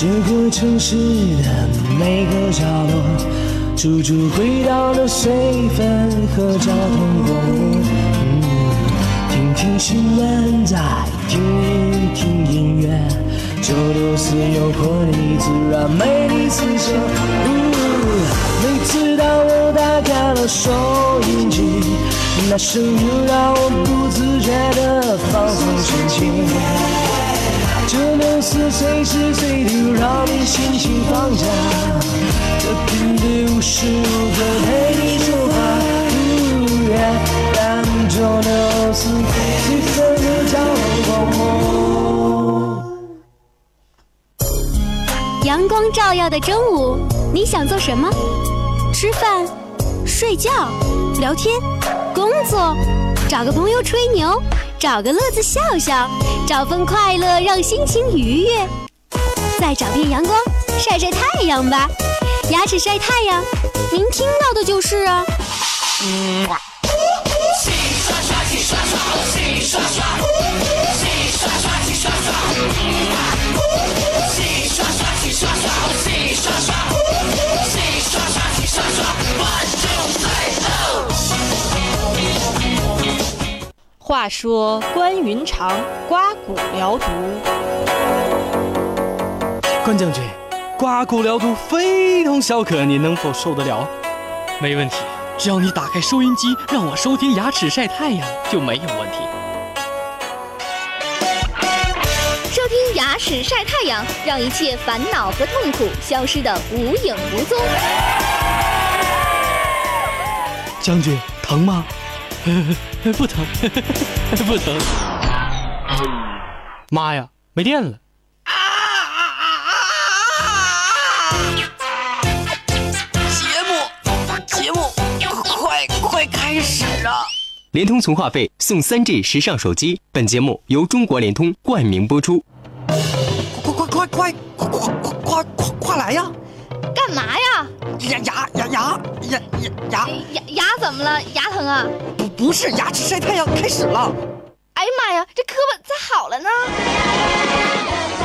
这个城市的每个角落，处处回荡着水分和交通广播。听听新闻，再听一听音乐，九六四有活力，自然美丽四射。每次当我打开了收音机，那声音让我不自觉地放松心情。九六四随时随地让你心情放假，这频率无时无刻陪你说话。但九六四随时有交通广播。阳光照耀的中午，你想做什么？吃饭、睡觉、聊天、工作，找个朋友吹牛。找个乐子笑笑，找份快乐让心情愉悦，再找片阳光晒晒太阳吧。牙齿晒太阳，您听到的就是啊。嗯。话说关云长刮骨疗毒，关将军，刮骨疗毒非同小可，你能否受得了？没问题，只要你打开收音机，让我收听牙齿晒太阳就没有问题。收听牙齿晒太阳，让一切烦恼和痛苦消失的无影无踪。将军，疼吗？不疼，不疼。妈呀，没电了！节目，节目，快快开始啊！联通存话费送三 G 时尚手机。本节目由中国联通冠名播出。快快快快快快快快快来呀！干嘛呀？牙牙牙牙牙牙牙牙怎么了？牙疼啊？不不是，牙齿晒太阳开始了。哎呀妈呀，这胳膊咋好了呢？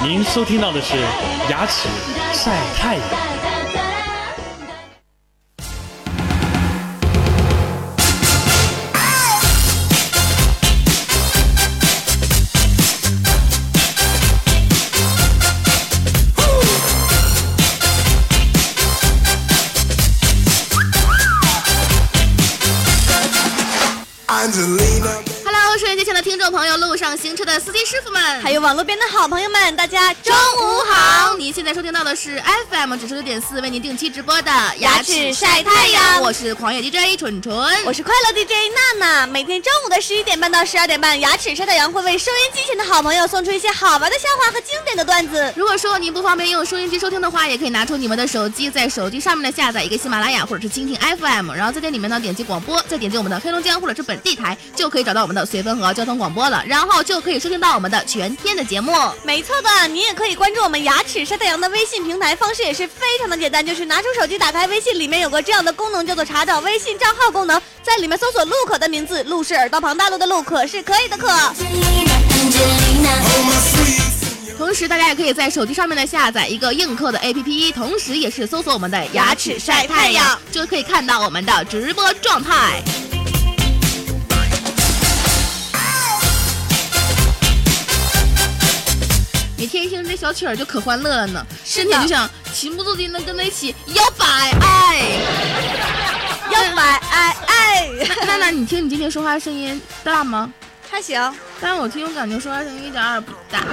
您收听到的是牙齿晒太阳。Angelina. 朋友，路上行车的司机师傅们，还有网络边的好朋友们，大家中午好！您现在收听到的是 FM 九十六点四为您定期直播的牙齿晒太阳，我是狂野 DJ 蠢蠢，我是快乐 DJ 娜娜。每天中午的十一点半到十二点半，牙齿晒太阳会为收音机前的好朋友送出一些好玩的笑话和经典的段子。如果说您不方便用收音机收听的话，也可以拿出你们的手机，在手机上面呢下载一个喜马拉雅或者是蜻蜓 FM，然后在这里面呢点击广播，再点击我们的黑龙江或者是本地台，就可以找到我们的随风和交通广播了，然后就。可以收听到我们的全天的节目，没错的，你也可以关注我们牙齿晒太阳的微信平台，方式也是非常的简单，就是拿出手机打开微信，里面有个这样的功能，叫做查找微信账号功能，在里面搜索陆可的名字，陆是耳朵旁大陆的陆，可是可以的可。同时，大家也可以在手机上面呢下载一个映客的 APP，同时也是搜索我们的牙齿晒太阳，就可以看到我们的直播状态。每天一听这小曲儿就可欢乐了呢，身体就想情不自禁的跟他一起摇摆，哎，摇摆，哎哎。娜娜，你听你今天说话声音大吗？还行，但是我听我感觉说话声音一点也不大，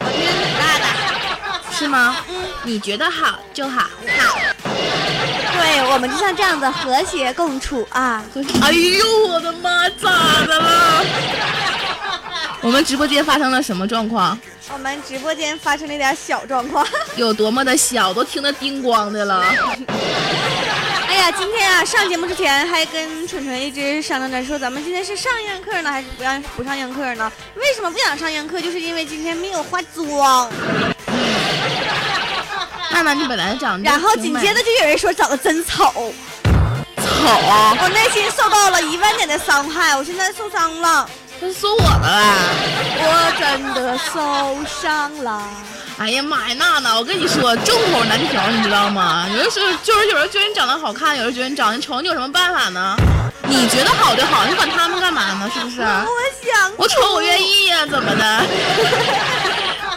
我听挺大的，是吗？嗯，你觉得好就好，好。对我们就像这样子和谐共处啊。哎呦，我的妈，咋的了？我们直播间发生了什么状况？我们直播间发生了一点小状况，有多么的小，都听得叮咣的了。哎呀，今天啊，上节目之前还跟蠢蠢一直商量着说，咱们今天是上映课呢，还是不让不上映课呢？为什么不想上映课？就是因为今天没有化妆。娜娜，你本来长得……然后紧接着就有人说长得真丑，丑啊！我内心受到了一万点的伤害，我现在受伤了。他说我的啦，我真的受伤了。哎呀妈呀，娜娜，我跟你说，众口难调，你知道吗？有的时候就是有人觉得你长得好看，有人觉得你长得丑，你有什么办法呢？你觉得好就好，你管他们干嘛呢？是不是？我想我丑我愿意呀、怎么的？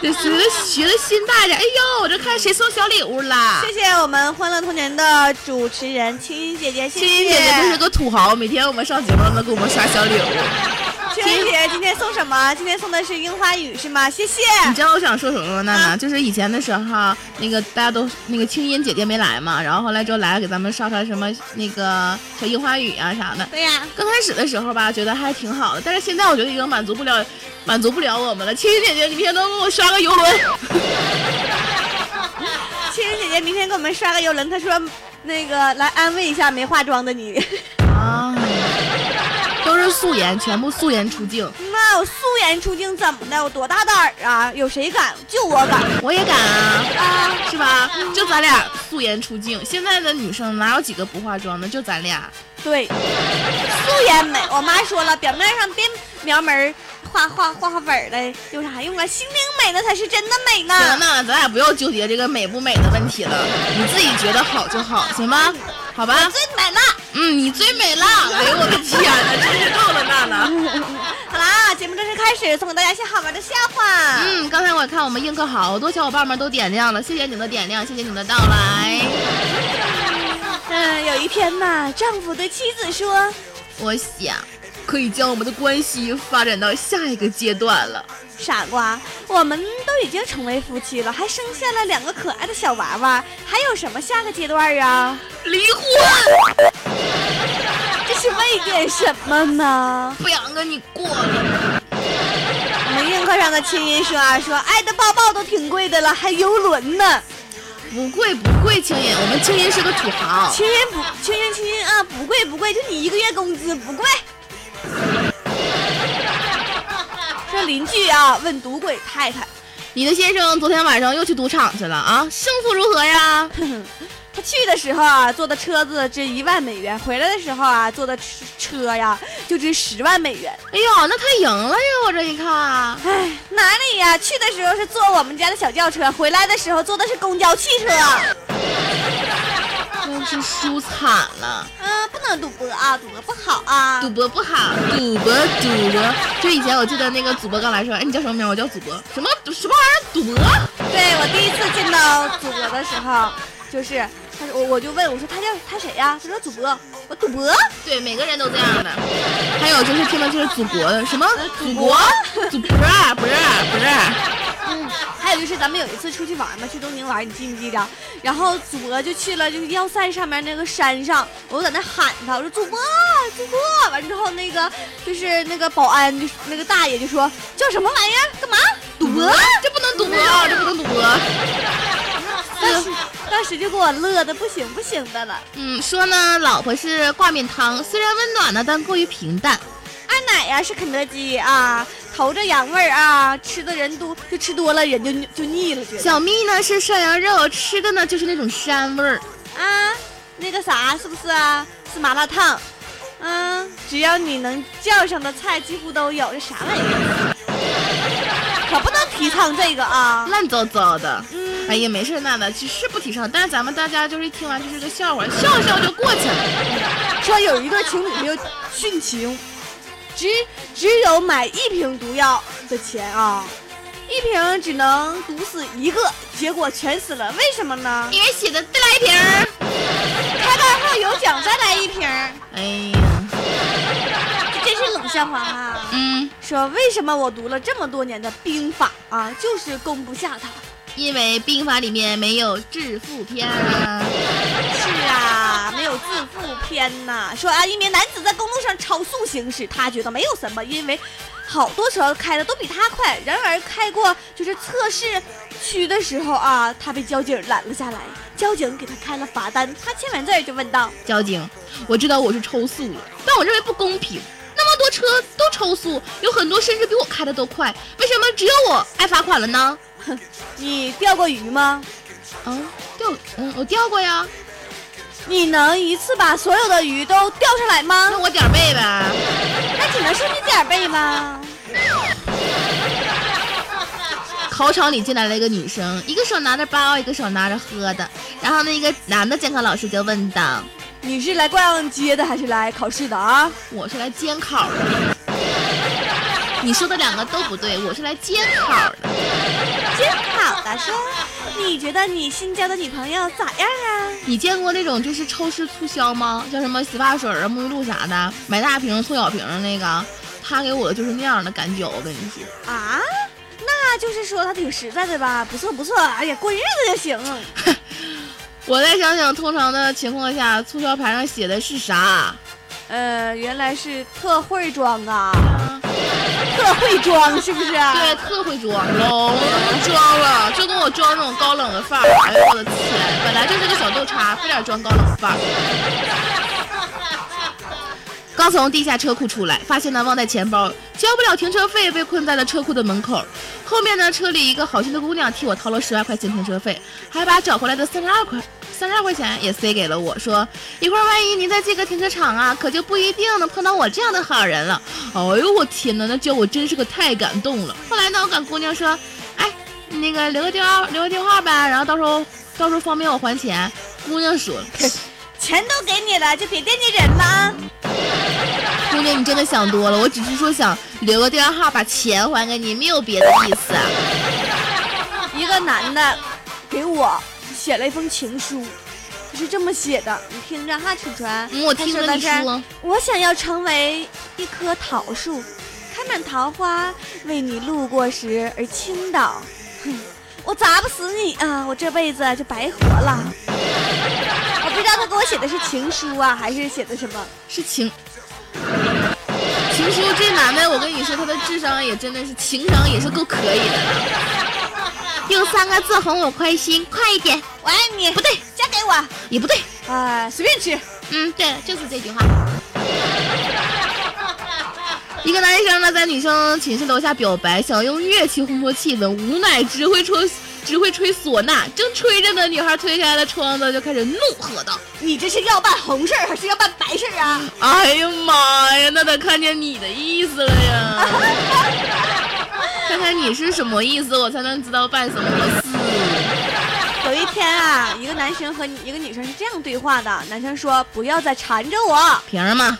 得学着学的心大点。哎呦，我这看谁送小礼物啦？谢谢我们欢乐童年的主持人青音姐姐，谢谢青音姐姐真是个土豪，每天我们上节目都给我们刷小礼物。青音姐姐今天送什么？今天送的是樱花雨是吗？谢谢。你知道我想说什么吗，娜娜？就是以前的时候，那个大家都那个青音姐姐没来嘛，然后后来之后来了，给咱们刷刷什么那个小樱花雨啊啥的。对呀、刚开始的时候吧，觉得还挺好的，但是现在我觉得已经满足不了，满足不了我们了。青音姐姐，你明天能给我刷个游轮。青音姐姐明天给我们刷个游轮，她说那个来安慰一下没化妆的你。啊，都是素颜，全部素颜出镜。那我素颜出镜怎么的？我多大胆儿啊！有谁敢？就我敢。我也敢啊，啊，是吧？就咱俩素颜出镜。现在的女生哪有几个不化妆的？就咱俩。对，素颜美。我妈说了，表面上别描门儿、画画画画本儿的，有啥用啊？心灵美那才是真的美呢。行了，咱俩不要纠结这个美不美的问题了，你自己觉得好就好，行吗？好吧我。最美了。嗯，你最美了。哎呦我的天哪，真是够了，娜娜。好啦，节目正式开始，送给大家一些好玩的笑话。嗯，刚才我看我们映客好多小伙伴们都点亮了，谢谢你们的点亮，谢谢你们的到来。嗯，有一天呐，丈夫对妻子说我想可以将我们的关系发展到下一个阶段了。：“傻瓜，我们都已经成为夫妻了，还生下了两个可爱的小娃娃，还有什么下个阶段啊？离婚，这是为点什么呢？”不想跟你过了。我们映客上的青音说啊，说爱的抱抱都挺贵的了，还游轮呢。不贵不贵，青音，我们青音是个土豪。青音不，青音青音啊，不贵不贵，就你一个月工资不贵。说邻居啊，问赌鬼太太，你的先生昨天晚上又去赌场去了啊？胜负如何呀？他去的时候啊，坐的车子值一万美元，回来的时候啊，坐的车车呀就值十万美元。哎呦，那他赢了呀！我这一看，哎，哪里呀？去的时候是坐我们家的小轿车，回来的时候坐的是公交汽车。真是输惨了。嗯，不能赌博啊，赌博不好啊。赌博不好，赌博赌博。就以前我记得那个主播刚来说，哎，你叫什么名？我叫主播。什么什么玩意儿？赌博？对我第一次见到主播的时候，就是他说我我就问我说他叫他谁呀？他说主播，我赌博。对，每个人都这样的。还有就是听到就是祖国的什么祖国祖国不是不是。嗯，还有就是咱们有一次出去玩嘛，去东宁玩，你记不记得？然后祖博就去了就是要塞上面那个山上，我在那喊他，我说主播主播，完之后那个就是那个保安就是那个大爷就说叫什么玩意儿？干嘛？赌博？这不能赌博，时当时就给我乐的不行不行的了。嗯，说呢，老婆是挂面汤，虽然温暖呢，但过于平淡。二奶呀是肯德基啊，头着羊味儿啊，吃的人多就吃多了人就就腻了。小蜜呢是涮羊肉，吃的呢就是那种膻味儿。啊，那个啥是不是啊？是麻辣烫。嗯，只要你能叫上的菜几乎都有，这啥玩意儿？提倡这个啊！烂糟糟的。嗯，哎呀，没事，娜娜，其实不提倡，但是咱们大家就是一听完就是个笑话，笑笑就过去了。说有一对情侣就殉情，只只有买一瓶毒药的钱啊，一瓶只能毒死一个，结果全死了，为什么呢？因为写的再来一瓶儿。开盖后有奖，再来一瓶。哎呀，是冷笑话啊！嗯，说为什么我读了这么多年的兵法啊，就是攻不下他。因为兵法里面没有致富篇啊。是啊，没有致富篇呐。说啊，一名男子在公路上超速行驶，他觉得没有什么，因为好多车开的都比他快。然而开过就是测试区的时候啊，他被交警拦了下来，交警给他开了罚单，他签完字就问道交警，我知道我是超速了，但我认为不公平。那么多车都超速，有很多甚至比我开的都快，为什么只有我挨罚款了呢？：“ 你钓过鱼吗？嗯，钓，嗯，我钓过呀。你能一次把所有的鱼都钓上来吗那？我点儿背呗。那只能是你点儿背吧。”考场里进来了一个女生，一个手拿着包，一个手拿着喝的。然后那个男的监考老师就问道：“你是来逛街的还是来考试的啊？”“我是来监考的。”你说的两个都不对，我是来监考的。监考的说：“你觉得你新交的女朋友咋样啊？”你见过那种就是超市促销吗？叫什么洗发水啊、沐浴露啥的，买大瓶送小瓶的那个，他给我的就是那样的感觉。我跟你说啊，那就是说他挺实在的吧？不错不错，哎呀，过日子就行。我再想想，通常的情况下，促销牌上写的是啥？呃，原来是特惠装啊。特会装是不是？对，特会装，老能装了，就跟我装那种高冷的范儿。哎呦我的天，本来就是个小豆叉，非得装高冷范儿。刚从地下车库出来，发现呢忘带钱包，交不了停车费，被困在了车库的门口。后面呢车里一个好心的姑娘替我掏了十万块钱停车费，还把找回来的三十二块。三十二块钱也塞给了我，说一会儿万一您在这个停车场啊，可就不一定能碰到我这样的好人了。哎呦我天哪，那叫我真是个太感动了。后来呢，我跟姑娘说，哎，那个留个电话，留个电话呗，然后到时候到时候方便我还钱。姑娘说，钱都给你了，就别惦记人了。姑娘，你真的想多了，我只是说想留个电话号，把钱还给你，没有别的意思。一个男的给我。写了一封情书，他是这么写的，你听着哈，楚川。我听着你说。我想要成为一棵桃树，开满桃花，为你路过时而倾倒。哼，我砸不死你啊，我这辈子就白活了。我不知道他给我写的是情书啊，还是写的什么？是情情书。这男的，我跟你说，他的智商也真的是，情商也是够可以的了。用三个字哄我开心，快一点！我爱你。不对，嫁给我也不对。啊，随便吃。嗯，对，就是这句话。一个男生呢，在女生寝室楼下表白，想用乐器烘托气氛，无奈只会吹，只会吹唢呐。正吹着呢，女孩推开了窗子，就开始怒喝道：“你这是要办红事还是要办白事啊？”哎呀妈呀，那得看见你的意思了呀！看看你是什么意思，我才能知道办什么事。有一天啊，一个男生和一个女生是这样对话的：男生说：“不要再缠着我，凭什么？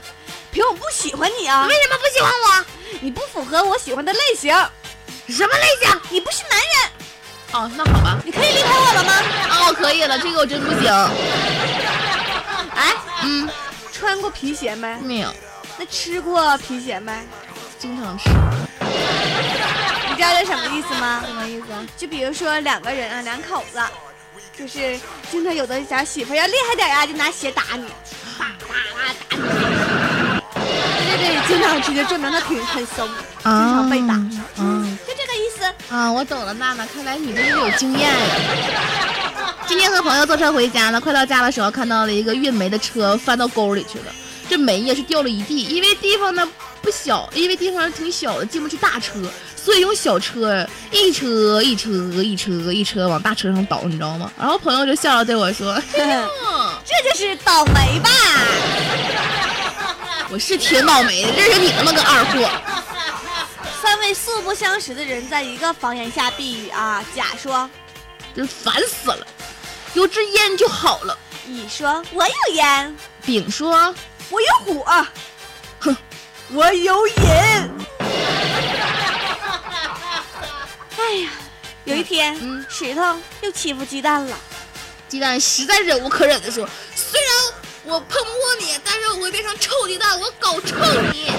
凭我不喜欢你啊？为什么不喜欢我？你不符合我喜欢的类型。什么类型？你不是男人。哦，那好吧，你可以离开我了吗？哦，可以了，这个我真不行。哎，嗯，穿过皮鞋没？没有。那吃过皮鞋没？经常吃。知道这什么意思吗？什么意思？就比如说两个人啊，两口子，就是经常有的小媳妇要厉害点啊，就拿鞋打你，啪啪啪打你。对对对，经常吃就证明他挺很怂，经常被打。嗯，就这个意思。啊，我懂了，娜娜，看来你真是有经验呀。今天和朋友坐车回家呢，快到家的时候看到了一个运煤的车翻到沟里去了，这煤也是掉了一地，因为地方呢。不小，因为地方挺小的，进不去大车，所以用小车，一车一车一车一车往大车上倒，你知道吗？然后朋友就笑着对我说：“ 这就是倒霉吧？我是挺倒霉的，认识你那么个二货。”三位素不相识的人在一个房檐下避雨啊。甲说：“真烦死了，有支烟就好了。”乙说：“我有烟。”丙说：“我有火。”哼。我有瘾。哎呀，有一天，石头又欺负鸡蛋了。鸡蛋实在忍无可忍的说：“虽然我碰不过你，但是我会变成臭鸡蛋，我搞臭你。”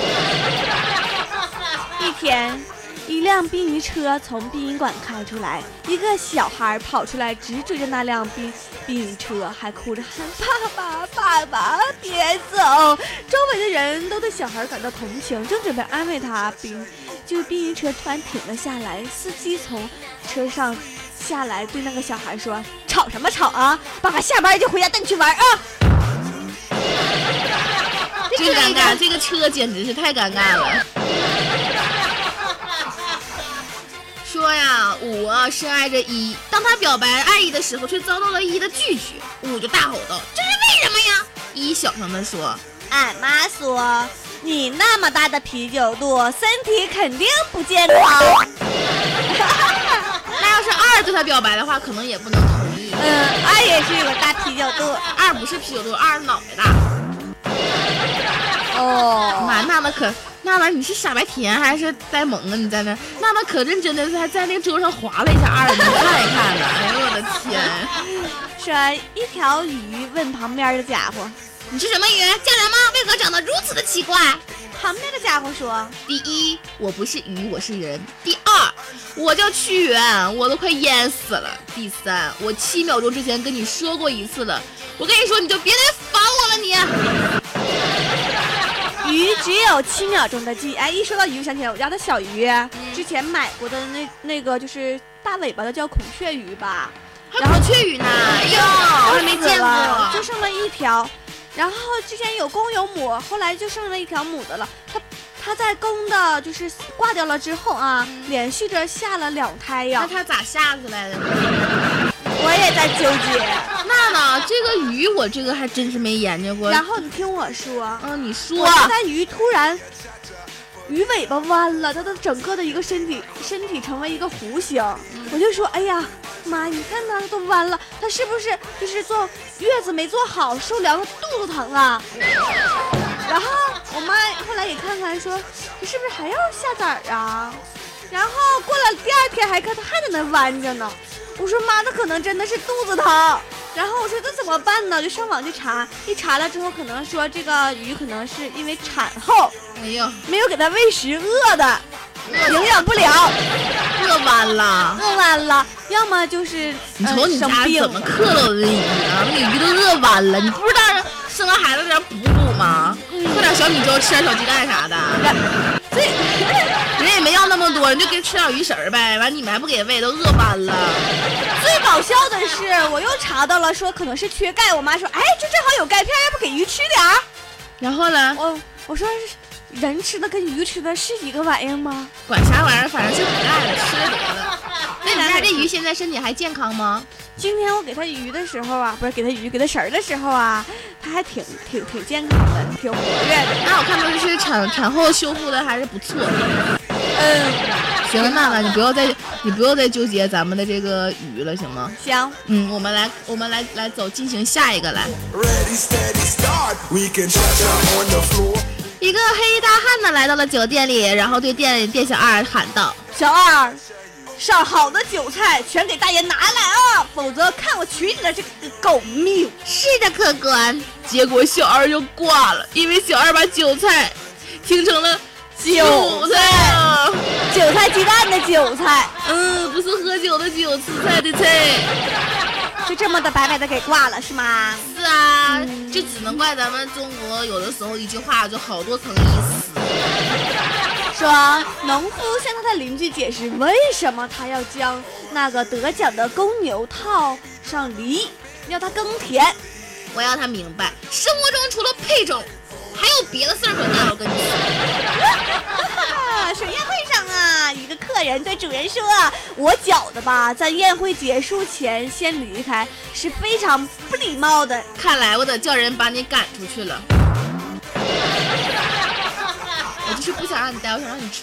一天。一辆殡仪车从殡仪馆开出来，一个小孩跑出来，直追着那辆殡殡仪车，还哭着喊：“爸爸，爸爸，别走！”周围的人都对小孩感到同情，正准备安慰他，殡就殡仪车突然停了下来，司机从车上下来，对那个小孩说：“吵什么吵啊？爸爸下班就回家带你去玩啊！”真尴尬，这个车简直是太尴尬了。说呀，五深爱着一，当他表白爱意的时候，却遭到了一的拒绝，五就大吼道：“这是为什么呀？”一小声的说：“俺妈说你那么大的啤酒肚，身体肯定不健康。”那要是二对他表白的话，可能也不能同意。嗯，二也是有个大啤酒肚。二不是啤酒肚，二是脑袋大。哦，妈，娜娜可娜娜，你是傻白甜还是呆萌啊？你在那，娜娜可认真的还在那个桌上划了一下二，你看一看呢。哎呦我的天！说一条鱼问旁边的家伙：“你是什么鱼？家人吗？为何长得如此的奇怪？”旁边的家伙说：“第一，我不是鱼，我是人；第二，我叫屈原，我都快淹死了；第三，我七秒钟之前跟你说过一次了，我跟你说，你就别来烦我了，你。”鱼只有七秒钟的记忆。哎，一说到鱼，我想起来我家的小鱼，之前买过的那那个就是大尾巴的叫孔雀鱼吧？然后雀鱼呢？哟，我还没见过，就剩了一条。然后之前有公有母，后来就剩了一条母的了。它它在公的就是挂掉了之后啊，连续着下了两胎呀。那它咋下出来的？我也在纠结。娜娜，这个鱼我这个还真是没研究过。然后你听我说，嗯，你说。我在鱼突然，鱼尾巴弯了，它的整个的一个身体身体成为一个弧形。我就说，哎呀。妈，你看它都弯了，它是不是就是坐月子没坐好，受凉了肚子疼啊？然后我妈后来也看看，说这是不是还要下崽儿啊？然后过了第二天还看它还在那弯着呢。我说妈，那可能真的是肚子疼。然后我说这怎么办呢？就上网去查，一查了之后，可能说这个鱼可能是因为产后，哎呦，没有给它喂食，饿的。营养不良，饿弯了，饿弯了，要么就是你瞅你家怎么克了那鱼啊？那鱼都饿弯了，你不知道生完孩子在那补补吗？喝点小米粥，吃点小鸡蛋啥的。这人也没要那么多，你就给吃点鱼食儿呗。完你们还不给喂，都饿弯了。最搞笑的是，我又查到了，说可能是缺钙。我妈说，哎，这正好有钙片，要不给鱼吃点儿？然后呢？我我说。人吃的跟鱼吃的是一个玩意儿吗？管啥玩意儿，反正是补钙了，吃了得了。那咱家这鱼现在身体还健康吗？今天我给它鱼的时候啊，不是给它鱼，给它食儿的时候啊，它还挺挺挺健康的，挺活跃的。那我看到就是产产后修复的还是不错。嗯，行了，娜娜，你不要再你不要再纠结咱们的这个鱼了，行吗？行。嗯，我们来我们来来走进行下一个来。一个黑衣大汉呢来到了酒店里，然后对店店小二喊道：“小二，上好的酒菜全给大爷拿来啊，否则看我取你的这个狗命！”是的，客官。结果小二又挂了，因为小二把韭菜听成了韭菜啊，韭菜鸡蛋的韭菜，嗯，不是喝酒的酒，吃菜的菜。就这么的白白的给挂了是吗？是啊，就只能怪咱们中国有的时候一句话就好多层意思。说农夫向他的邻居解释为什么他要将那个得奖的公牛套上犁，要他耕田。我要他明白，生活中除了配种，还有别的事儿可干。我跟你说，宴会上。啊！一个客人对主人说：“我觉得吧，在宴会结束前先离开是非常不礼貌的。看来我得叫人把你赶出去了。我就是不想让你待，我想让你出去。”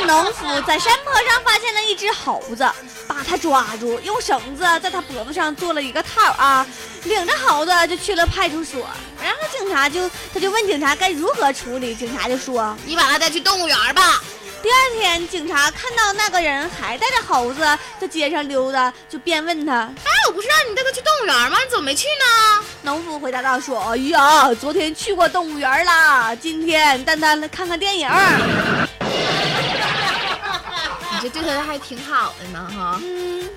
个农夫在山坡上发现了一只猴子，把它抓住，用绳子在它脖子上做了一个套啊，领着猴子就去了派出所。然后警察就他就问警察该如何处理，警察就说：“你把它带去动物园吧。”第二天，警察看到那个人还带着猴子在街上溜达，就便问他：“哎，我不是让你带他去动物园吗？你怎么没去呢？”农夫回答道：“说，哎呀，昨天去过动物园啦，今天带他来看看电影。”你这对他还挺好的呢，哈。嗯。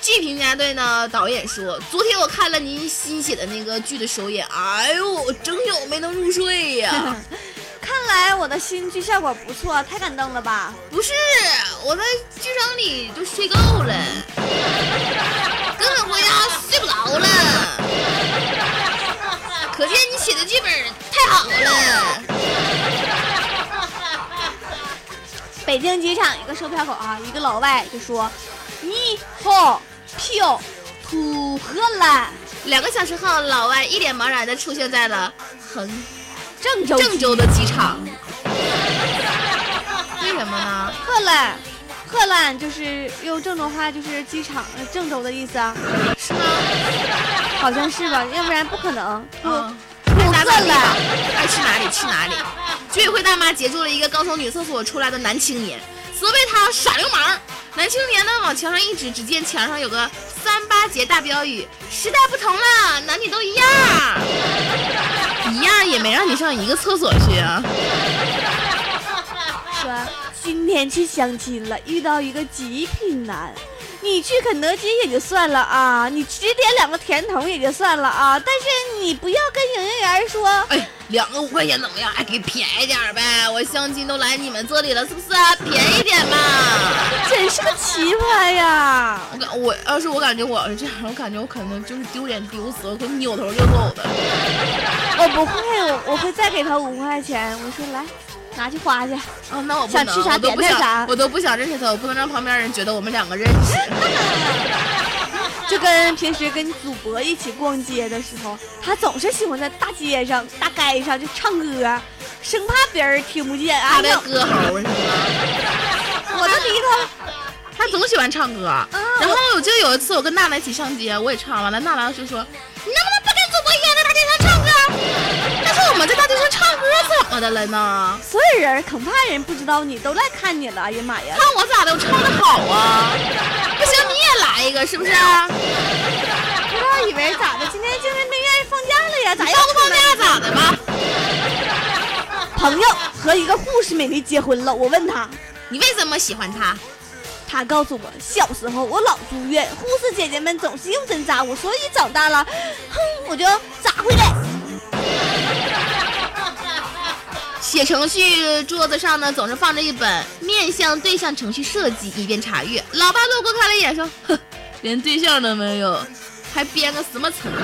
剧评家队呢，导演说：“昨天我看了您新写的那个剧的首演，哎呦，整宿没能入睡呀。” 看来我的新剧效果不错，太感动了吧？不是，我在剧场里就睡够了，根本回家睡不着了。可见你写的剧本太好了。北京机场一个售票口啊，一个老外就说：“你好，票土荷兰。”两个小时后，老外一脸茫然的出现在了横。郑州郑州的机场，为什么呢？荷兰，荷兰就是用郑州话就是机场呃郑州的意思啊，是吗？好像是吧？要不然不可能。嗯，不咋咋地吧荷兰，爱去哪里去哪里。居委会大妈截住了一个刚从女厕所出来的男青年，责备他耍流氓。男青年呢往墙上一指，只见墙上有个三八节大标语：“时代不同了，男女都一样。”样也没让你上一个厕所去啊。说今天去相亲了，遇到一个极品男。你去肯德基也就算了啊，你只点两个甜筒也就算了啊，但是你不要跟营业员说，哎，两个五块钱怎么样？还给便宜点呗！我相亲都来你们这里了，是不是啊？便宜点嘛！真是个奇葩呀！我感我要是我感觉我要是这样，我感觉我可能就是丢脸丢死了，我会扭头就走的。我不会，我我会再给他五块钱，我说来，拿去花去。哦，那我不能，想吃啥我都不想点点啥，我都不想认识他，我不能让旁边人觉得我们两个认识。就跟平时跟祖博一起逛街的时候，他总是喜欢在大街上、大街上就唱歌，生怕别人听不见啊他。的歌喉是吗？我都离他 他总喜欢唱歌。啊然后我记得有一次我跟娜娜一起上街，我也唱完了，娜娜就说：“你能不能不跟主播一样在大街上唱歌？”但是我们在大街上唱歌怎么的了呢？所有人恐怕人不知道你都来看你了。哎呀妈呀！看我咋的？我唱的好啊！不行，你也来一个，是不是？不知道以为咋的？今天精神病院放假了呀？咋又放不放假咋的吧？朋友和一个护士美丽结婚了，我问他，你为什么喜欢他？他告诉我，小时候我老住院，护士姐姐们总是用针扎我，所以长大了，哼，我就扎回来。写程序桌子上呢，总是放着一本面向对象程序设计，以便查阅。老爸路过看了一眼，说：“哼，连对象都没有，还编个什么程序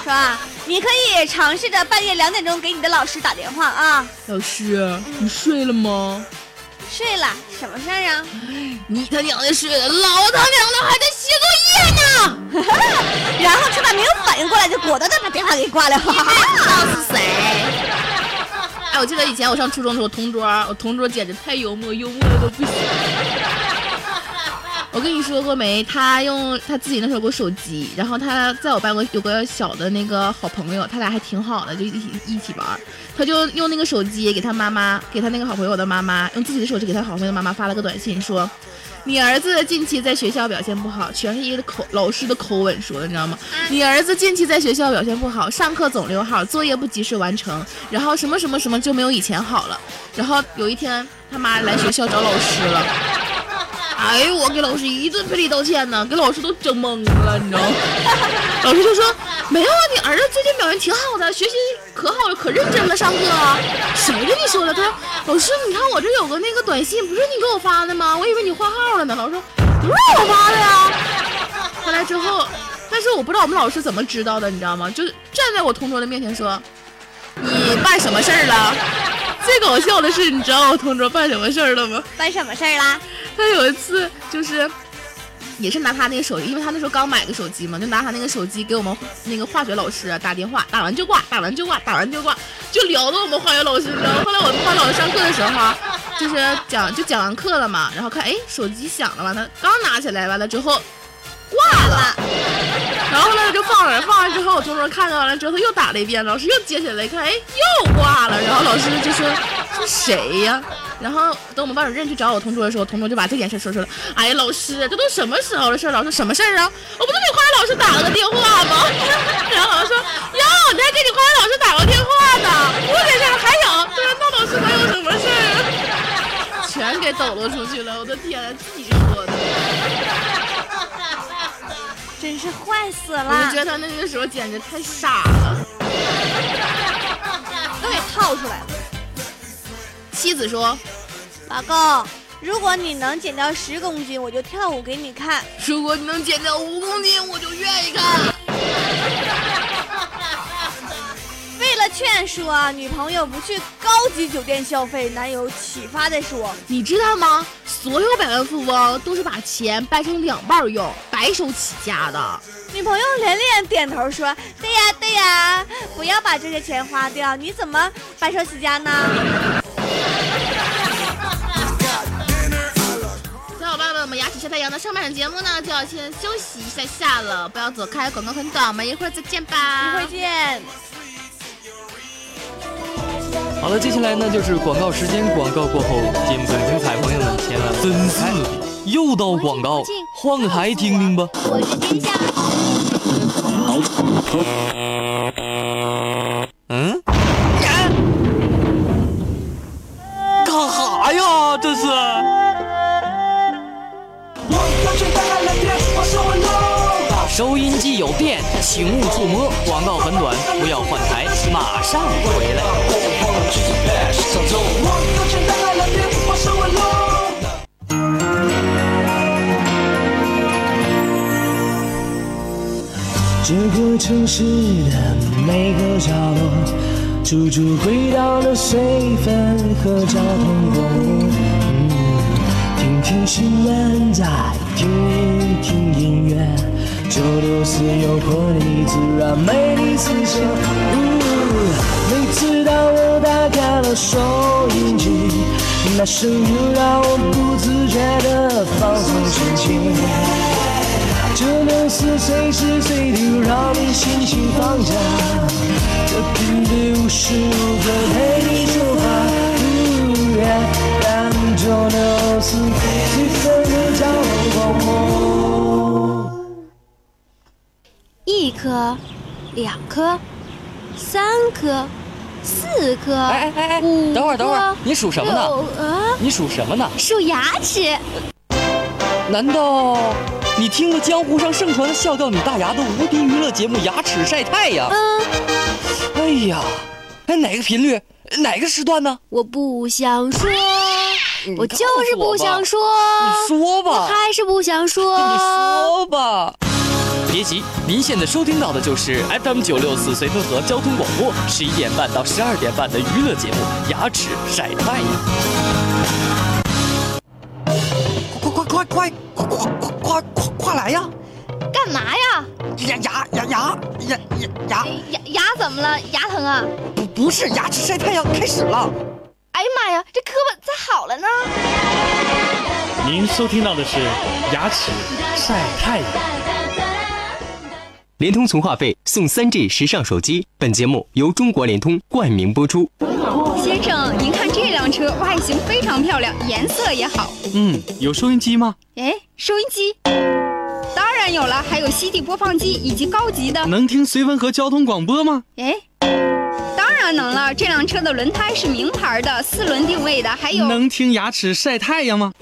是吧？你可以尝试着半夜两点钟给你的老师打电话啊。？”老师，你睡了吗？睡了，什么事儿啊？你他娘的睡了，老他娘的还在写作业呢！然后他爸没有反应过来，就果断的把电话给挂了。知道是谁？哎，我记得以前我上初中的时候，同桌，我同桌简直太幽默，幽默的都不行。我跟你说过没？他用他自己那时候有个手机，然后他在我班有个有个小的那个好朋友，他俩还挺好的，就一起一起玩。他就用那个手机给他妈妈，给他那个好朋友的妈妈，用自己的手机给他好朋友的妈妈发了个短信，说：“你儿子近期在学校表现不好，全是一个口老师的口吻说的，你知道吗？你儿子近期在学校表现不好，上课总溜号，作业不及时完成，然后什么什么什么就没有以前好了。然后有一天他妈来学校找老师了。”哎呦，我给老师一顿赔礼道歉呢，给老师都整懵了，你知道吗？老师就说：“没有啊，你儿子最近表现挺好的，学习可好了，可认真了，上课啊。”谁跟你说的？他说：“老师，你看我这有个那个短信，不是你给我发的吗？我以为你换号了呢。”老师说：“不是我发的呀。”后来之后，但是我不知道我们老师怎么知道的，你知道吗？就站在我同桌的面前说：“你办什么事儿了？”最搞笑的是，你知道我同桌办什么事儿了吗？办什么事儿啦？他有一次就是，也是拿他那个手机，因为他那时候刚买个手机嘛，就拿他那个手机给我们那个化学老师打电话，打完就挂，打完就挂，打完就挂，就聊到我们化学老师，你知道吗？后来我们化学老师上课的时候啊，就是讲就讲完课了嘛，然后看哎手机响了，完了刚拿起来，完了之后挂了。然后呢就放着，放完之后，我同桌看到了之后，他又打了一遍，老师又接起来一看，哎，又挂了。然后老师就说：“是谁呀？”然后等我们班主任去找我同桌的时候，同桌就把这件事说出来。哎呀，老师，这都什么时候的事儿？老师什么事儿啊？我不是给化学老师打了个电话吗？然后老师说：“哟，你还给你化学老师打过电话呢？我这事儿还有，对，那老师能有什么事儿啊？全给抖落出去了！我的天，自己说的。”真是坏死我了我觉，得他那个时候简直太傻了。都给套出来了。妻子说老公，如果你能减掉十公斤，我就跳舞给你看。：“如果你能减掉五公斤，我就愿意看。为了劝说女朋友不去高级酒店消费男友启发的说你知道吗？所有百万富翁都是把钱掰成两半用白手起家的。女朋友连连点头说对呀对呀不要把这些钱花掉你怎么白手起家呢？小伙伴们我们牙齿晒太阳的上半场节目呢就要先休息一下下了不要走开广告很短我们一会儿再见吧。一会儿见。好了，接下来呢就是广告时间，广告过后节目更精彩，朋友们千万真是又到广告，换个台听听吧。我是天下。嗯？干哈呀？这是？收音机有电，请勿触摸。广告很短，不要换台，马上回来。这个城市的每个角落，处处回荡着水分和交通广播。嗯，听听新闻，再听听音乐，九六四有活力，自然美丽思想。每次当我打开了收音机，那声音让我不自觉地放松心情。九六四随时随地让你心情放假，这频率无时无刻陪你说话。呜耶，但九六四最粉的交通广播。一颗，两颗，三颗，四颗，哎哎哎，五等会儿等会儿，你数什么呢？啊，你数什么呢？数牙齿。难道你听了江湖上盛传的笑掉你大牙的无敌娱乐节目《牙齿晒太阳》？嗯，哎呀，哎哪个频率？哪个时段呢？我不想说，我就是不想说，你说吧，还是不想说。你说吧。别急，您现在收听到的就是 FM 九六四绥芬河交通广播十一点半到十二点半的娱乐节目《牙齿晒太阳》。快快快快快快快快快快来呀！干嘛呀？牙牙牙牙牙牙牙牙牙怎么了？牙疼啊？不不是牙齿晒太阳开始了。哎呀妈呀，这胳膊咋好了呢？您收听到的是牙齿晒太阳。联通存话费送三 G 时尚手机。本节目由中国联通冠名播出。先生，您看这辆车外形非常漂亮，颜色也好。嗯，有收音机吗？哎，收音机，当然有了，还有 CD 播放机以及高级的。能听绥芬河交通广播吗？哎，当然能了。这辆车的轮胎是名牌的，四轮定位的，还有能听牙齿晒太阳吗？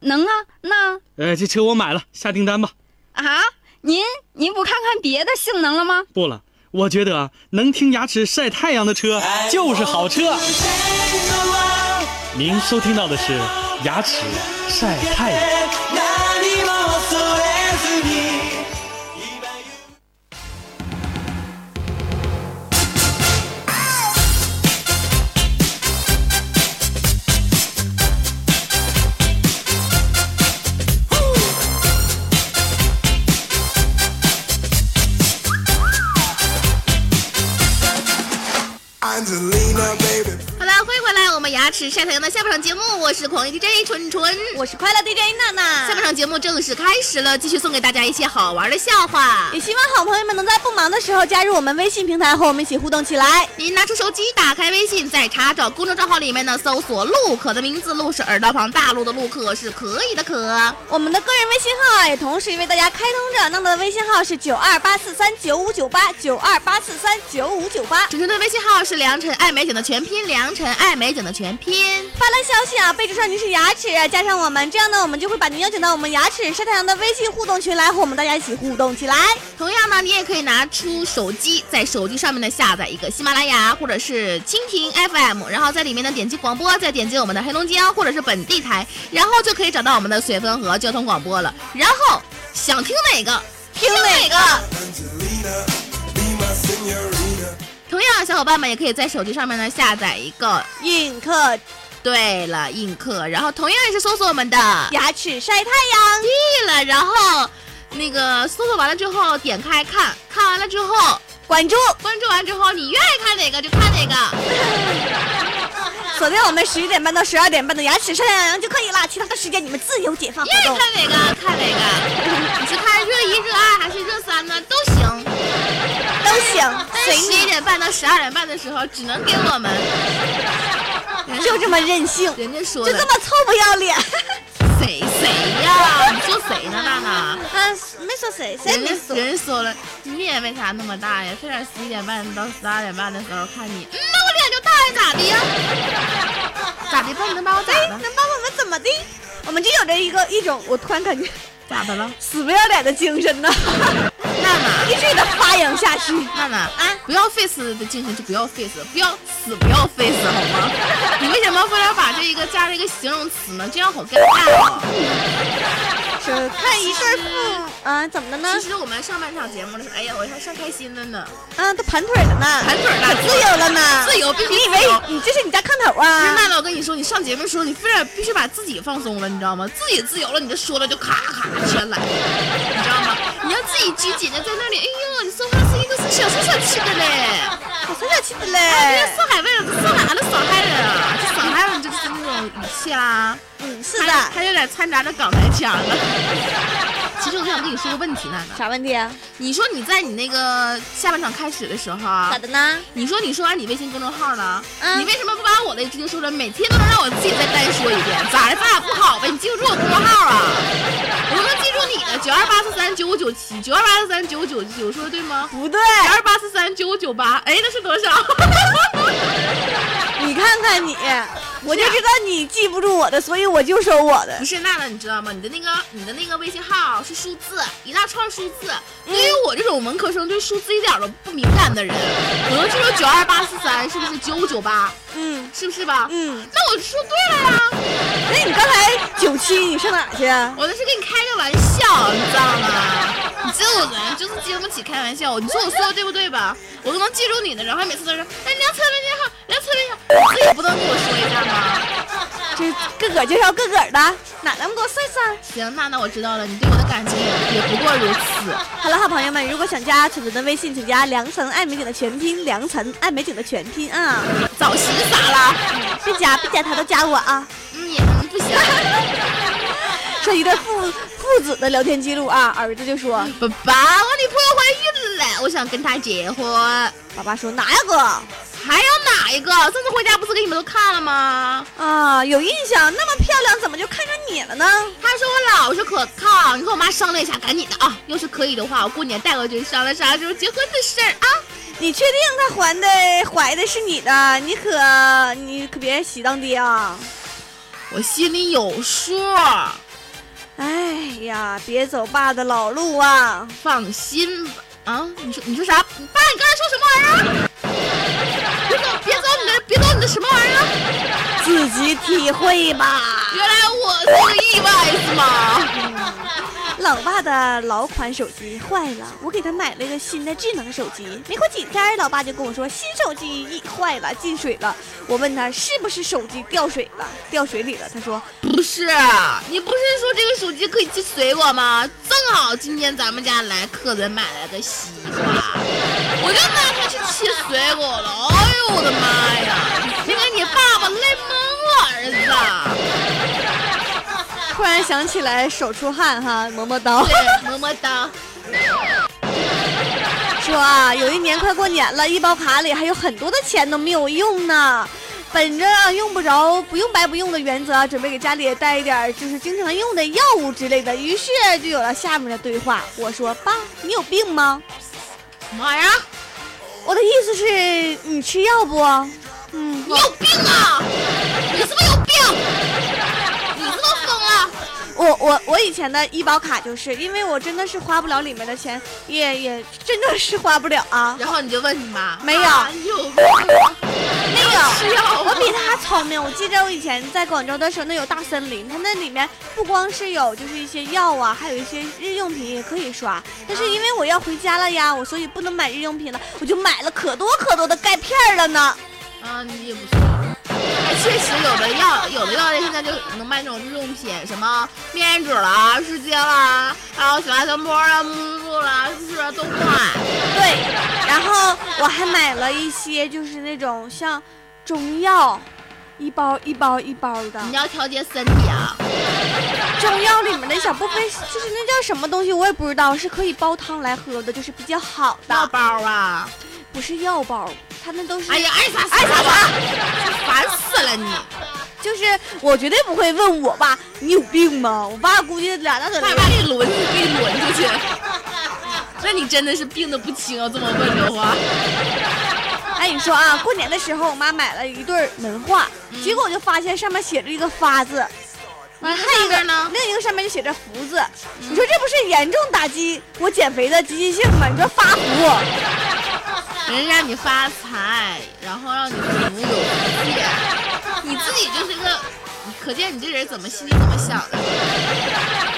能啊。那呃，这车我买了，下订单吧。啊，您您不看看别的性能了吗？不了，我觉得，能听牙齿晒太阳的车就是好车。您收听到的是牙齿晒太阳。回来，我们牙齿晒太阳的下半场节目，我是狂野 DJ 纯纯，我是快乐 DJ 娜娜。下半场节目正式开始了，继续送给大家一些好玩的笑话。也希望好朋友们能在不忙的时候加入我们微信平台，和我们一起互动起来。您拿出手机，打开微信，在查找公众账号里面呢，搜索“陆可”的名字，陆是耳朵旁大陆的陆，可是可以的可。我们的个人微信号啊，也同时为大家开通着，娜娜的微信号是九二八四三九五九八九二八四三九五九八。主持人的微信号是良辰爱美景的全拼，良辰爱美景的全拼。发来消息啊，备注上您是牙齿，加上我们，这样呢，我们就会把您邀请到我们牙齿晒太阳的微信互动群来，和我们大家一起互动起来。同样呢，你也可以拿出手机，在手机上面呢下载一个喜马拉雅或者是蜻蜓 FM，然后在里面呢点击广播，再点击我们的黑龙江或者是本地台，然后就可以找到我们的绥芬河交通广播了。然后想听哪个听哪个。同样，小伙伴们也可以在手机上面呢下载一个映客。对了，映客，然后同样也是搜索我们的牙齿晒太阳。对了，然后那个搜索完了之后点开看，看完了之后关注，关注完之后你愿意看哪个就看哪个。锁定我们十一点半到十二点半的牙齿晒太阳就可以了，其他的时间你们自由解放愿意。看哪个看哪个，你是看热一、热二还是热三呢？都行，都行，但随你，十一点半到十二点半的时候，只能给我们。就这么任性，人家说的就这么臭不要脸。谁谁呀？你说谁呢，娜娜？啊，没说谁，谁没说。人家说了，你脸为啥那么大呀？非得十一点半到十二点半的时候看你，嗯，那我脸就大呀，咋的呀？咋的吧？你能把我咋哎，的？能把我们怎么的？我们就有着一个一种，我突然感觉咋的了？死不要脸的精神呢，娜娜，一直的发扬下去。娜娜啊，不要 face 的精神就不要 face，不要死不要 face 好吗？你为什么非要把这一个加了一个形容词呢？这样好尴尬哦。说看一对父啊，怎么的呢其？实我们上半场节目的时候，哎呀，我还上开心了呢，啊，都盘腿了呢，盘腿了可自由了呢，自由必须你以为自由你这是你家炕头啊？娜娜，我跟你说，你上节目的时候，你非得必须把自己放松了，你知道吗？自己自由了，你这说了就咔咔全来，你知道吗？你要自己拘谨的在那里，哎呦，你说话是一个是小声小气的嘞，小声小气的人嘞家。上海味了，上海的上海人啊，这上海人就是那种语气啦，嗯，是的。还有点掺杂着港台腔了。其实我想跟你说个问题，娜娜，啥问题啊？你说你在你那个下半场开始的时候啊咋，的呢？你说你说完你微信公众号了，嗯你为什么不把我的直接说出来？每天都能让我自己再单说一遍，咋的？咱俩不好呗？你记不住我公众号啊？我能记住你的？九二八四三九五九七，九二八四三九五九七，我说的对吗？不对，九二八四三九五九八，哎，那是多少？你看看你，我就知道你记不住我的，所以我就说我的不。是娜娜，你知道吗？你的那个你的那个微信号是数字，一大串数字。嗯对于我这种文科生，对数字一点都不敏感的人，我能记住九二八四三是不是九五九八？嗯是不是吧？嗯，那我说对了呀。那你刚才九七，你上哪去啊？我那是跟你开个玩笑，你知道吗？你这种人就是经不起开玩笑。你说我说的对不对吧？我都能记住你的，然后每次都是，哎，你要测微信号，你要测微信号，你自己不能跟我说一下吗？这个个介绍个个的，哪能给我算算？行，那那，我知道了，你对我的感情也也不过如此。好了，好朋友们，如果想加纯纯的微信，请加良辰爱美景的全拼，良辰爱美景的全拼啊！早洗傻了？别加，别加他，都加我啊！嗯，也嗯不行。说一对父 父子的聊天记录啊，儿子就说，爸爸，我女朋友怀孕了，我想跟她结婚。爸爸说哪呀哥？还有哪一个？上次回家不是给你们都看了吗？啊，有印象，那么漂亮，怎么就看上你了呢？他说我老实可靠，你和我妈商量一下，赶紧的啊！要是可以的话，我过年带过去商量啥时候结婚的事儿啊！你确定她怀的怀的是你的？你可你可别喜当爹啊！我心里有数，哎呀，别走爸的老路啊！放心吧。啊，你说你说啥？爸，你刚才说什么玩意儿？别走，别走你的，别走你的什么玩意儿？自己体会吧。原来我是个意外是吗？老爸的老款手机坏了，我给他买了一个新的智能手机。没过几天，老爸就跟我说新手机一坏了，进水了。我问他是不是手机掉水了，掉水里了。他说不是，你不是说这个手机可以寄水果吗？正好今天咱们家来客人买了个西瓜，我就拿它去切水果了。哎呦我的妈呀！你看你爸爸累懵了，儿子。突然想起来手出汗哈，磨磨刀。对，么么哒。说啊，有一年快过年了，医保卡里还有很多的钱都没有用呢。本着啊用不着、不用白不用的原则，准备给家里带一点就是经常用的药物之类的。于是就有了下面的对话。我说：“爸，你有病吗妈呀，？”我的意思是你吃药不？嗯，你有病啊！你是不是有病？我我我以前的医保卡就是因为我真的是花不了里面的钱，也也真的是花不了啊。然后你就问你妈，没有？没有，我比他聪明。我记得我以前在广州的时候，那有大森林，它那里面不光是有就是一些药啊，还有一些日用品也可以刷。但是因为我要回家了呀，我所以不能买日用品了，我就买了可多可多的钙片了呢。啊，你也不错。哎，确实有的药，有的药店现在就能卖那种日用品，什么面纸啦、湿巾啦，还有小爱心波啦、沐浴露啦，是不是都卖？对，然后我还买了一些就是那种像中药。一包一包一包的。你要调节身体啊。中药里面的小部分就是那叫什么东西，我也不知道，是可以煲汤来喝的，就是比较好的。药包啊，不是药包，它那都是。哎呀，爱啥爱啥吧，烦死了你！就是我绝对不会问我爸，你有病吗？我爸估计俩大嘴。他爸给你轮，给你轮出去了。那你真的是病的不轻啊！这么问的话。哎，你说啊，过年的时候我妈买了一对门画，结果我就发现上面写着一个发字。还一个呢，另一个上面就写着福字。你说这不是严重打击我减肥的积极性吗？你说发福，人让你发财，然后让你福有福气，你自己就是个，可见你这人怎么心里怎么想的。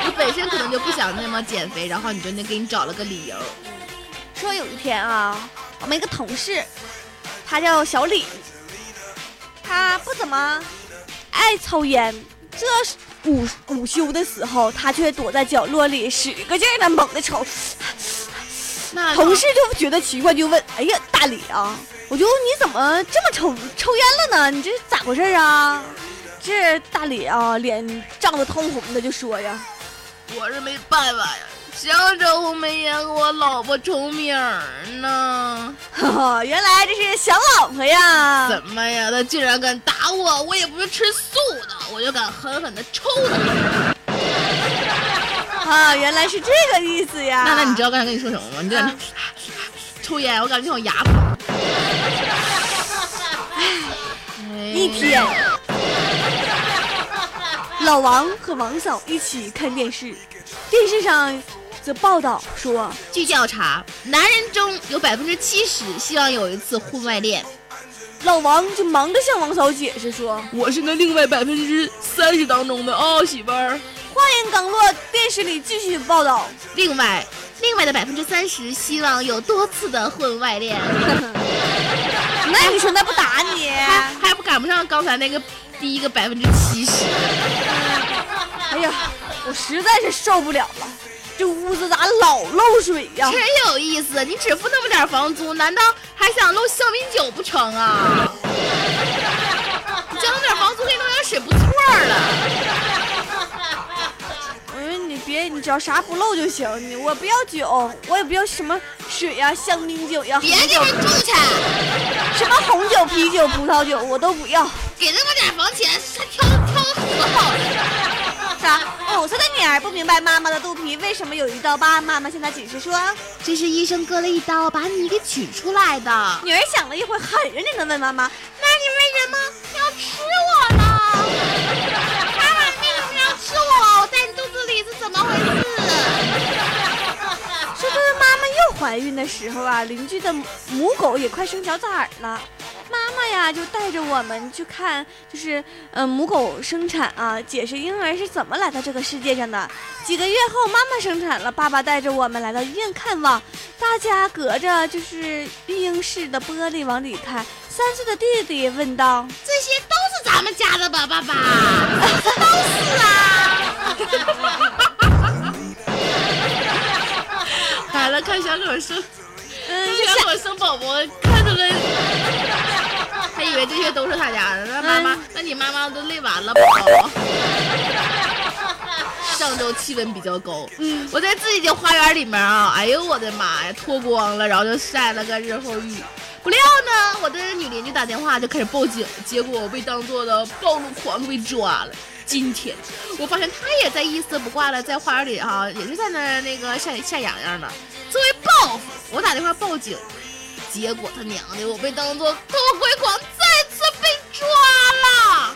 你本身可能就不想那么减肥，然后你就那给你找了个理由。说有一天啊，我们一个同事，他叫小李，他不怎么爱抽烟，这。午午休的时候，他却躲在角落里，使个劲儿的猛的抽。同事就觉得奇怪，就问：“哎呀，大李啊，我就问你怎么这么抽抽烟了呢？你这咋回事啊？”这大李啊，脸涨得通红的，就说呀：“我是没办法呀。”想着我没烟，我老婆重名呢。哈 哈原来这是想老婆呀？怎么呀？他竟然敢打我！我也不是吃素的，我就敢狠狠的抽他。啊，原来是这个意思呀！娜娜你知道刚才跟你说什么吗？你这抽烟，我感觉像牙疼。一天，老王和王嫂一起看电视，电视上。则报道说，据调查，男人中有百分之七十希望有一次婚外恋。老王就忙着向王嫂解释说：“我是那另外百分之三十当中的啊，媳妇儿。”话音刚落，电视里继续报道：另外，另外的百分之三十希望有多次的婚外恋。那你说那不打你？还还不赶不上刚才那个第一个百分之七十？哎呀，我实在是受不了了。这屋子咋老漏水呀？真有意思！你只付那么点房租，难道还想漏香槟酒不成啊？你交那点房租可以弄点水，不错了。别，你只要啥不漏就行。你我不要酒，我也不要什么水呀、香槟酒呀。别给人住去！什么红酒、啤酒、葡萄酒我都不要。给那么点房钱，还挑挑可好的。啥？五岁的女儿不明白妈妈的肚皮为什么有一道疤，妈妈向她解释说：“这是医生割了一刀，把你给取出来的。”女儿想了一会儿，很认真的问妈妈：“那你为什么要吃我呢？妈妈，你为什么要吃我？怎么回事？” 说着，妈妈又怀孕的时候啊，邻居的母狗也快生小崽儿了。妈妈呀，就带着我们去看，就是嗯母狗生产啊，解释婴儿是怎么来到这个世界上的。几个月后，妈妈生产了，爸爸带着我们来到医院看望。大家隔着就是育婴室的玻璃往里看。三岁的弟弟问道：“这些都是咱们家的吧，爸爸？”“都是啊。”看小狗生，嗯，小狗生宝宝，看着了。还以为这些都是他家的，那妈妈，那你妈妈都累完了吧？上周气温比较高，嗯，我在自己的花园里面啊，哎呦我的妈呀，脱光了，然后就晒了个日后浴。不料呢，我的女邻居打电话就开始报警，结果我被当做的暴露狂被抓了。今天我发现他也在一丝不挂的在花园里啊，也是在那那个晒晒痒痒呢。作为报复，我打电话报警。结果他娘的，我被当做偷窥狂，再次被抓了。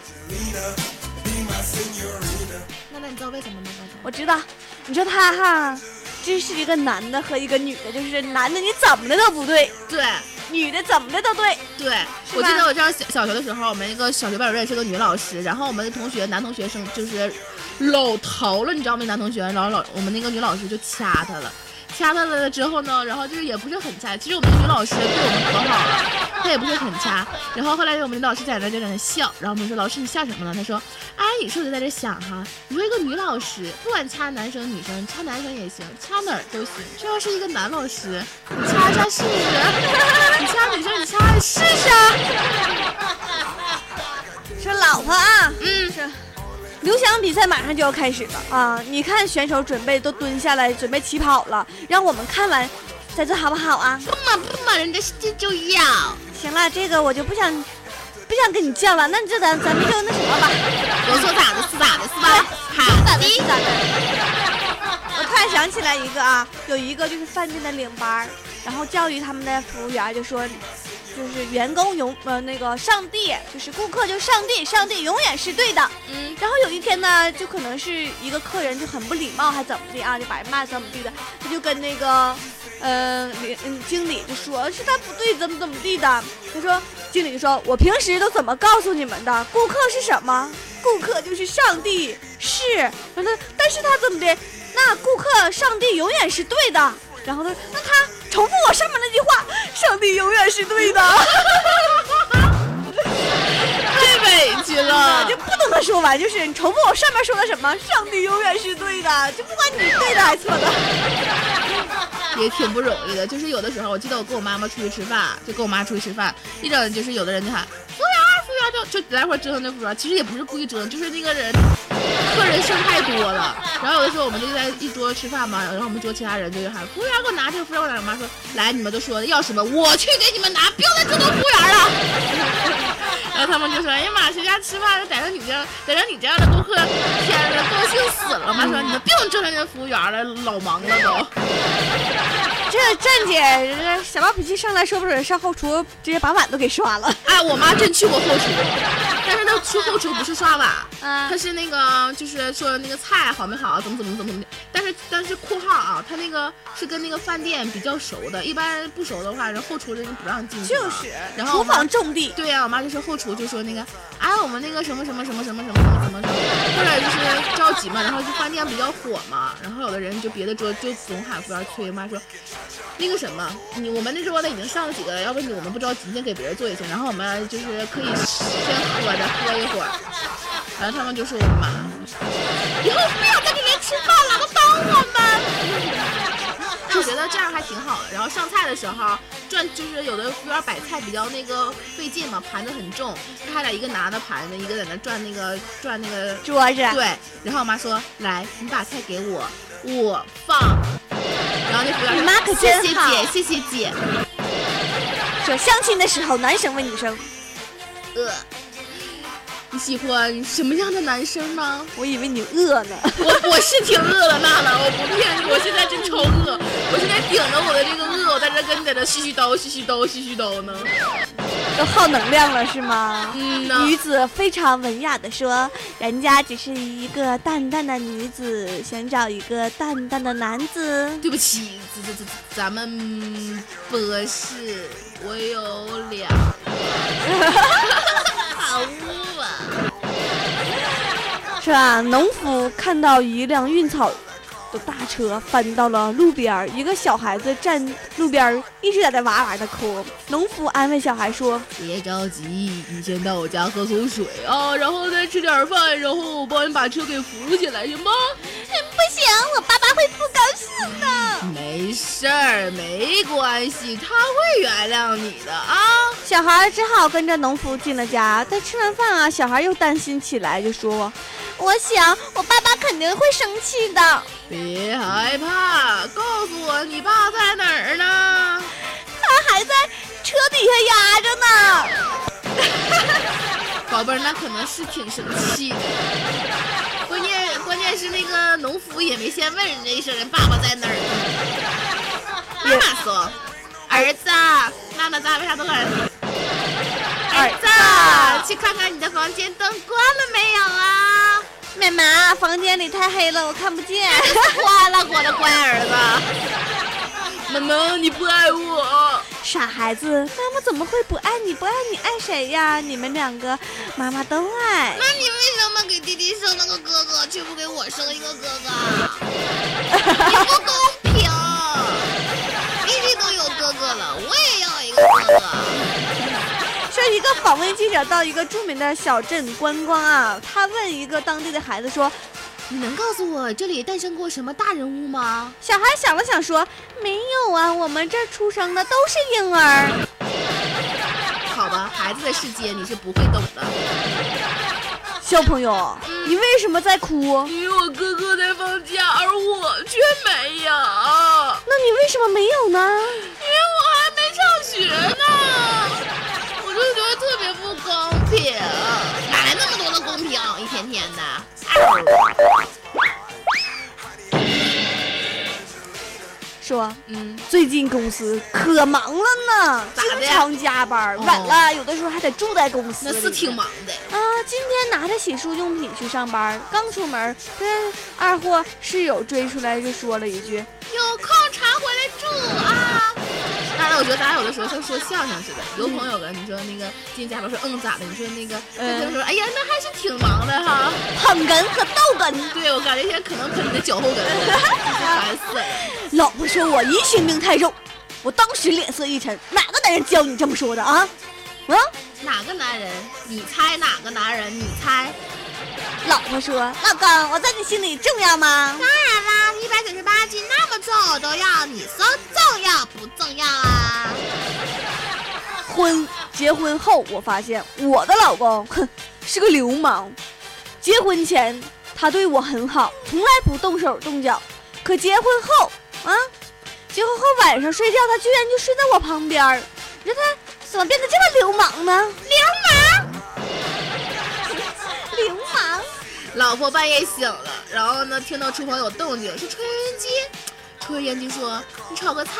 娜娜你知道为什么吗？我知道，你说他哈，这是一个男的和一个女的，就是男的你怎么的都不对，对，女的怎么的都对，对。我记得我上小小学的时候，我们一个小学班主任是个女老师，然后我们的同学男同学生就是老头了，你知道吗？男同学，然后老我们那个女老师就掐他了。掐他了之后呢，然后就是也不是很掐。其实我们女老师对我们可好了，她也不是很掐。然后后来我们女老师在那就在那笑，然后我们说老师你笑什么呢？他说，哎，你说我就在这想哈？你说一个女老师不管掐男生女生，掐男生也行，掐哪儿都行。这要是一个男老师，你掐掐试试。你掐女生你掐试试。说老婆啊，刘翔比赛马上就要开始了啊！你看选手准备都蹲下来准备起跑了，让我们看完，再做好不好啊？不嘛不嘛，人家这就要。行了，这个我就不想不想跟你犟了，那就咱咱们就那什么吧。我说咋的是咋的，是吧？好，咋的是咋的。我突然想起来一个啊，有一个就是饭店的领班，然后教育他们的服务员就说。就是员工永呃那个上帝，就是顾客就是上帝，上帝永远是对的。嗯，然后有一天呢，就可能是一个客人就很不礼貌，还怎么的啊，就把人骂怎么地的，他就跟那个，呃，嗯经理就说是他不对，怎么怎么地的。他说经理就说，我平时都怎么告诉你们的？顾客是什么？顾客就是上帝，是。他说，但是他怎么的？那顾客上帝永远是对的。然后他说那他重复我上面那句话，上帝永远是对的。太委屈了，就不能说完，就是你重复我上面说的什么，上帝永远是对的，就不管你对的还是错的。也挺不容易的，就是有的时候，我记得我跟我妈妈出去吃饭，就跟我妈出去吃饭，一整就是有的人就喊服务员，服务员就就来回折腾那服务员，其实也不是故意折腾，就是那个人客人事太多了。然后有的时候我们就在一桌吃饭嘛，然后我们桌其他人就喊服务员给我拿这个，服务员给我拿。我妈说来，你们都说要什么，我去给你们拿，不要再折腾服务员了。然后他们就说，哎呀妈，谁家吃饭逮着你这样，逮着你这样的顾客，天呐，高兴死了。我妈说你们不用折腾那服务员了，老忙了都。这站姐这小暴脾气上来说不准上后厨直接把碗都给刷了。哎，我妈真去过后厨，但是他去后厨不是刷碗，他是那个就是说那个菜好没好，怎么怎么怎么怎么。但是但是括号啊，他那个是跟那个饭店比较熟的，一般不熟的话，人后厨人不让进。就是，然后厨房重地。对呀，我妈就说后厨就说那个，哎，我们那个什么什么什么什么什么什么什么，后来就是着急嘛，然后就饭店比较火嘛，然后有的人就别的桌就总喊服务员催，我妈说。那个什么，你我们那桌子已经上了几个了，要不你我们不着急，先给别人做一下，然后我们就是可以先喝着喝一会儿。然后他们就说我妈，以后不要在这边吃饭了，都帮我们。就觉得这样还挺好的。然后上菜的时候转，就是有的服务员摆菜比较那个费劲嘛，盘子很重，他俩一个拿着盘子，一个在那转那个转那个桌子。对。然后我妈说，来，你把菜给我，我放。然后那服务员，你妈可真好，谢谢姐，谢谢姐。说相亲的时候，男生问女生，呃，你喜欢什么样的男生呢？我以为你饿呢。我我是挺饿的，娜娜，我不骗你，我现在真超饿，我现在顶着我的这个饿，我在这跟你在这絮絮叨絮絮叨絮絮叨呢。都耗能量了是吗？嗯女子非常文雅的说：“人家只是一个淡淡的女子，想找一个淡淡的男子。”对不起，这这这咱们不是，我有两 是吧？农夫看到一辆运草。的大车翻到了路边一个小孩子站路边一直在那哇哇的哭。农夫安慰小孩说：“别着急，你先到我家喝口水啊，然后再吃点饭，然后我帮你把车给扶起来，行吗？”“不行，我爸爸会不高兴的。”“没事儿，没关系，他会原谅你的啊。”小孩只好跟着农夫进了家。在吃完饭啊，小孩又担心起来，就说。我想，我爸爸肯定会生气的。别害怕，告诉我你爸在哪儿呢？他还在车底下压着呢。宝贝儿，那可能是挺生气的。关键是那个农夫也没先问人家一声，人爸爸在哪儿呢？妈妈说：“儿子，妈妈咋为啥都喊儿子？去看看你的房间灯关了没有啊？”妈妈，房间里太黑了，我看不见。关了，我的乖儿子。妈妈，你不爱我？傻孩子，妈妈怎么会不爱你？不爱你爱谁呀？你们两个，妈妈都爱。那你为什么给弟弟生了个哥哥，却不给我生一个哥哥？你不公平！弟弟都有哥哥了，我也要一个哥哥。说一个访问记者到一个著名的小镇观光啊，他问一个当地的孩子说：“你能告诉我这里诞生过什么大人物吗？”小孩想了想说：“没有啊，我们这儿出生的都是婴儿。”好吧，孩子的世界你是不会懂的。小朋友，你为什么在哭？因为我哥哥在放假，而我却没有。那你为什么没有呢？因为我还没上学呢。我就觉得特别不公平，哪来那么多的公平？一天天的。说，嗯，最近公司可忙了呢，经常加班，哦晚了有的时候还得住在公司。那是挺忙的。啊，今天拿着洗漱用品去上班，刚出门，跟二货室友追出来就说了一句有空常回来住啊！当然，我觉得咱俩有的时候像说相声似的，有朋友跟，你说那个进加班说嗯咋的？你说那个，嗯他说哎呀，那还是挺忙的哈。捧哏和逗哏。对，我感觉现在可能喷你的脚后跟，烦死了。老婆说我疑心病太重，我当时脸色一沉，哪个男人教你这么说的啊？啊？哪个男人？你猜哪个男人？你猜？老婆说：“老公，我在你心里重要吗当然啦，一百九十八斤那么重我都要，你说重要不重要啊？？”婚结婚后，我发现我的老公哼是个流氓。结婚前他对我很好，从来不动手动脚，可结婚后啊，结婚后晚上睡觉他居然就睡在我旁边儿。你说他怎么变得这么流氓呢？流氓，流氓。老婆半夜醒了，然后呢，听到厨房有动静，是抽烟机。抽油烟机说：“你炒个菜。”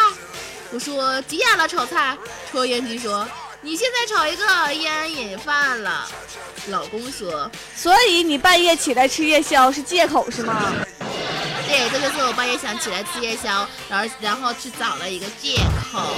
我说：“几点了？炒菜？”抽油烟机说：“你现在炒一个烟瘾犯了。”老公说所以你半夜起来吃夜宵是借口是吗？：“对，这就是我半夜想起来吃夜宵，然后然后去找了一个借口。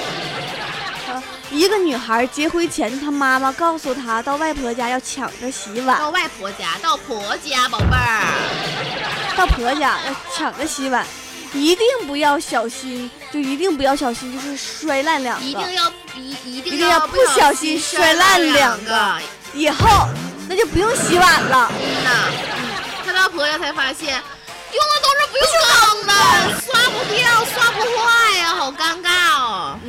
一个女孩结婚前，她妈妈告诉她到外婆家要抢着洗碗，到外婆家，到婆家，宝贝儿。到婆家要抢着洗碗，一定不要小心，就一定不要小心，就是摔烂两个，一定要一一定要不小心摔烂两个，以后那就不用洗碗了。嗯呐，嗯，他到婆家才发现，用的都是不锈钢的，刷不掉，刷不坏呀、好尴尬哦。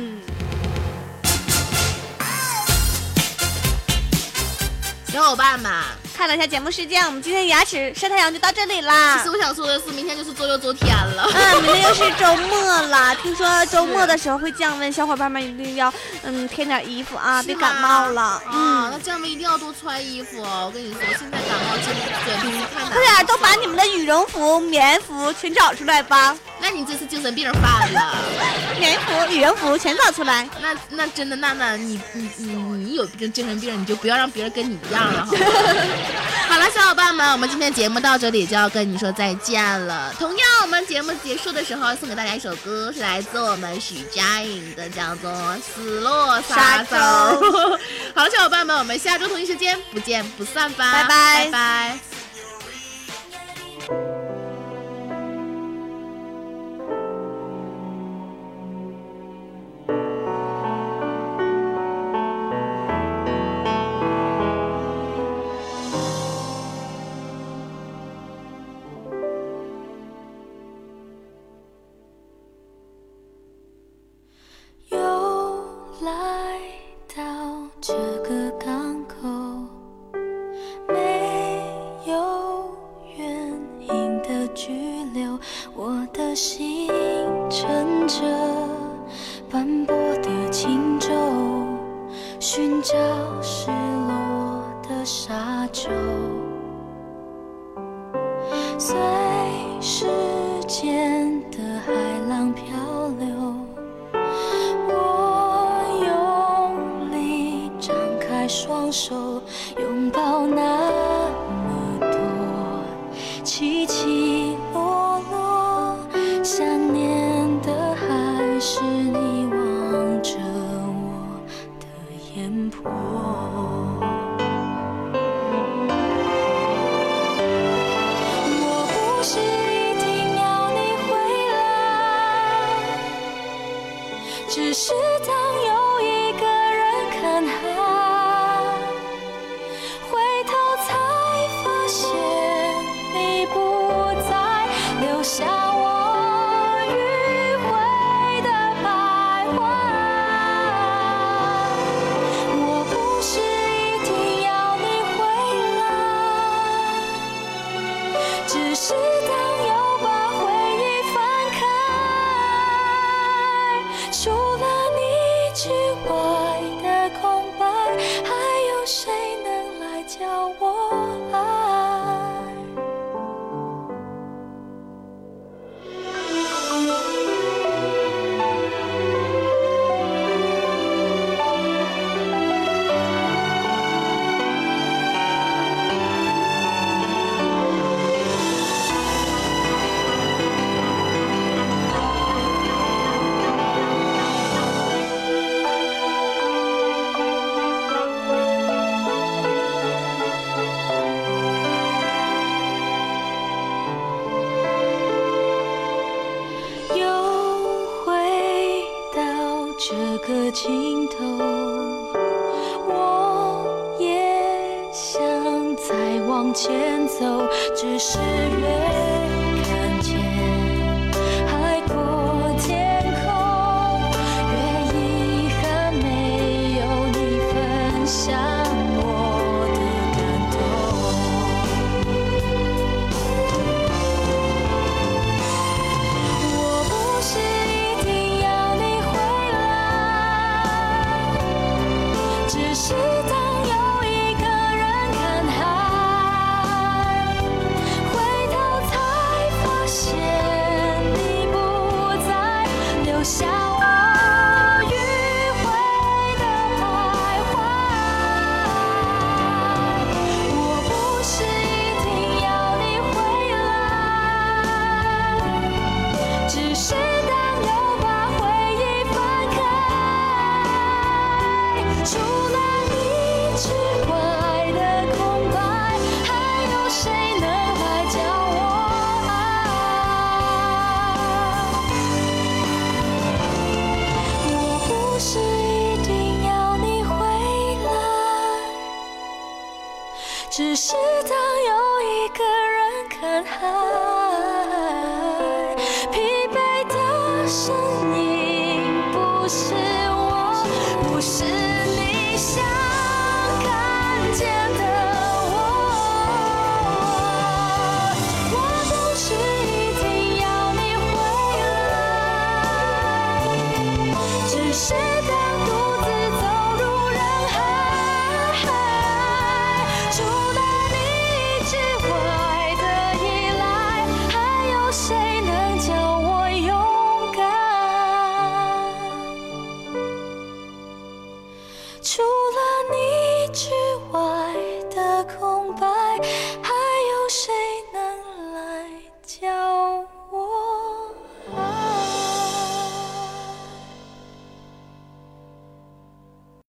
小伙伴们，看了一下节目时间，我们今天牙齿晒太阳就到这里啦其实。我想说的是，明天就是周六周天了。嗯，明天又是周末了，听说周末的时候会降温，小伙伴们一定要嗯添点衣服啊，别感冒了。啊，嗯，那降温一定要多穿衣服哦。我跟你说，现在感冒真的简直是太难了。快点都把你们的羽绒服、棉服全找出来吧，那你这是精神病犯了。棉服、羽绒服全找出来。那那真的，娜娜，你你你你有精精神病，你就不要让别人跟你一样了，好吗？好了，小伙伴们，我们今天节目到这里就要跟你说再见了。同样，我们节目结束的时候送给大家一首歌，是来自我们许佳颖的，叫做《死落沙洲》。好了，小伙伴们，我们下周同一时间不见不散吧，拜拜拜拜。